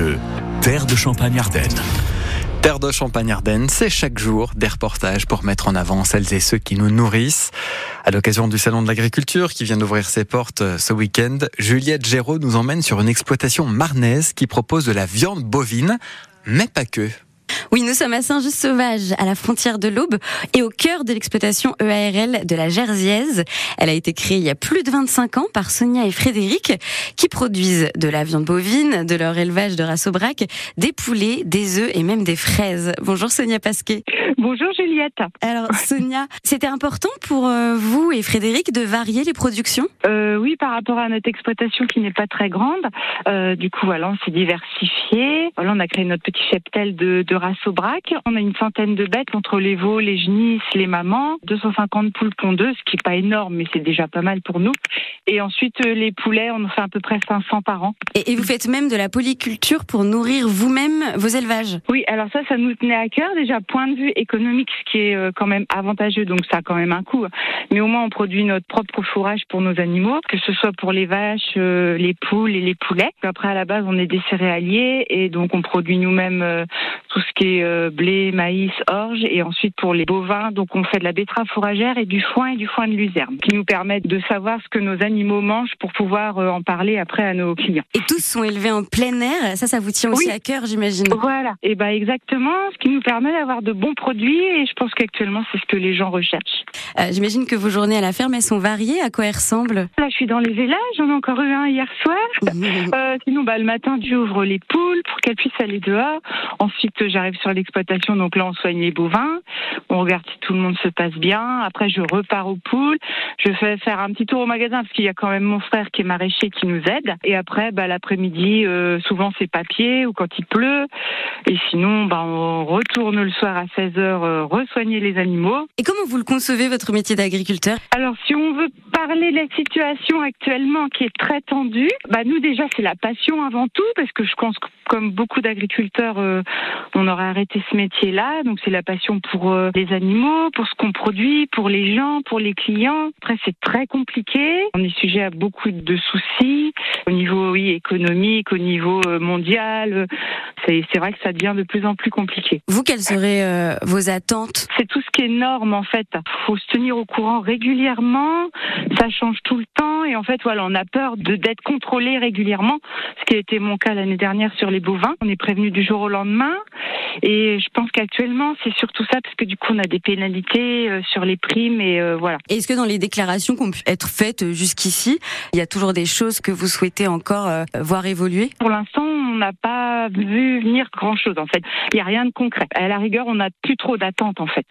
Le Terre de Champagne-Ardenne. Terre de Champagne-Ardenne, c'est chaque jour des reportages pour mettre en avant celles et ceux qui nous nourrissent. À l'occasion du Salon de l'Agriculture qui vient d'ouvrir ses portes euh, ce week-end, Juliette Géraud nous emmène sur une exploitation marnaise qui propose de la viande bovine, mais pas que. Oui, nous sommes à Saint-Just-Sauvage, à la frontière de l'Aube et au cœur de l'exploitation EARL de la Jersiaise. Elle a été créée il y a plus de 25 ans par Sonia et Frédéric, qui produisent de la viande bovine, de leur élevage de race au braque, des poulets, des œufs et même des fraises. Bonjour Sonia Pasquet. Bonjour Juliette. Alors Sonia, c'était important pour euh, vous et Frédéric de varier les productions? Euh, Oui, par rapport à notre exploitation qui n'est pas très grande. Euh, du coup, voilà, on s'est diversifié. Voilà, on a créé notre petit cheptel de, de race au braque. On a une centaine de bêtes entre les veaux, les genisses, les mamans. 250 poules pondeuses, ce qui n'est pas énorme, mais c'est déjà pas mal pour nous. Et ensuite, euh, les poulets, on en fait à peu près 500 par an. et, et vous faites même de la polyculture pour nourrir vous-même vos élevages Oui, alors ça, ça nous tenait à cœur. Déjà, point de vue économique, ce qui est euh, quand même avantageux, donc ça a quand même un coût. Mais au moins, on produit notre propre fourrage pour nos animaux, que ce soit pour les vaches, euh, les poules et les poulets. Après, à la base, on est des céréaliers et donc on produit nous-mêmes tout ce qui est euh, blé, maïs, orge. Et ensuite, pour les bovins, donc on fait de la betterave fourragère et du foin et du foin de luzerne, qui nous permettent de savoir ce que nos animaux mangent pour pouvoir euh, en parler après à nos clients. Et tous sont élevés en plein air. Ça, ça vous tient aussi Oui. à cœur, j'imagine. Voilà, et ben exactement, ce qui nous permet d'avoir de bons produits et je pense qu'actuellement c'est ce que les gens recherchent. Euh, j'imagine que vos journées à la ferme, elles sont variées. À quoi elles ressemblent? Là, je suis dans les élages, j'en ai encore eu un hier soir. Euh, sinon, bah, le matin, j'ouvre les poules pour qu'elles puissent aller dehors. Ensuite, j'arrive sur l'exploitation, donc là, on soigne les bovins. On regarde si tout le monde se passe bien. Après, je repars aux poules. Je fais faire un petit tour au magasin parce qu'il y a quand même mon frère qui est maraîcher qui nous aide. Et après, bah, l'après-midi, euh, souvent c'est papier ou quand il pleut. Et sinon, bah, on retourne le soir à 16h euh, resoigner les animaux. Et comment vous le concevez, votre métier d'agriculteur? Alors, si on veut parler de la situation actuellement qui est très tendue, bah nous déjà c'est la passion avant tout parce que je pense que comme beaucoup d'agriculteurs, euh, on aurait arrêté ce métier-là. Donc c'est la passion pour euh, les animaux, pour ce qu'on produit, pour les gens, pour les clients. Après c'est très compliqué. On est sujet à beaucoup de soucis au niveau oui économique, au niveau euh, mondial. C'est vrai que ça devient de plus en plus compliqué. Vous, quelles seraient euh, vos attentes? C'est tout ce qui est norme en fait. Faut se tenir au courant régulièrement. Ça change tout le temps et en fait voilà, on a peur de d'être contrôlé régulièrement, ce qui a été mon cas l'année dernière sur les bovins. On est prévenu du jour au lendemain et je pense qu'actuellement c'est surtout ça parce que du coup on a des pénalités euh, sur les primes et euh, voilà. Est-ce que dans les déclarations qui ont pu être faites jusqu'ici, il y a toujours des choses que vous souhaitez encore voir évoluer? Pour l'instant, on n'a pas vu venir grand chose en fait. Il n'y a rien de concret. À la rigueur, on n'a plus trop d'attentes en fait.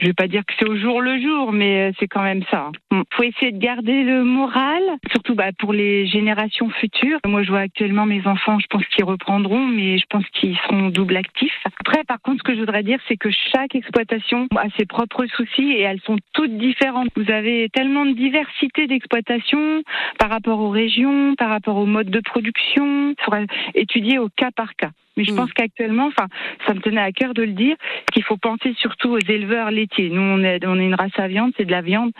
Je vais pas dire que c'est au jour le jour, mais euh, c'est quand même ça. Il faut essayer de garder le moral, surtout bah, pour les générations futures. Moi, je vois actuellement mes enfants, je pense qu'ils reprendront, mais je pense qu'ils seront double actifs. Après, par contre, ce que je voudrais dire, c'est que chaque exploitation a ses propres soucis et elles sont toutes différentes. Vous avez tellement de diversité d'exploitation par rapport aux régions, par rapport au mode de production. Il faudra étudier au cas par cas. Mais je Mm. pense qu'actuellement, enfin, ça me tenait à cœur de le dire, qu'il faut penser surtout aux éleveurs laitiers. Nous, on est, on est une race à viande, c'est de la viande,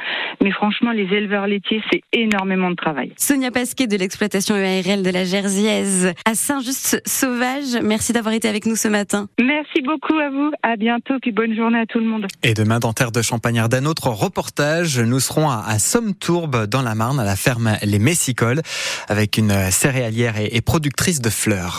mais franchement, les éleveurs laitiers, c'est énormément de travail. Sonia Pasquet de l'exploitation EARL de la Jersiaise à Saint-Just-Sauvage, merci d'avoir été avec nous ce matin. Merci beaucoup à vous. À bientôt, puis bonne journée à tout le monde. Et demain, dans Terre de Champagne-Ardenne, autre reportage. Nous serons à, à Somme-Tourbe, dans la Marne, à la ferme Les Messicoles, avec une céréalière et- et productrice de fleurs.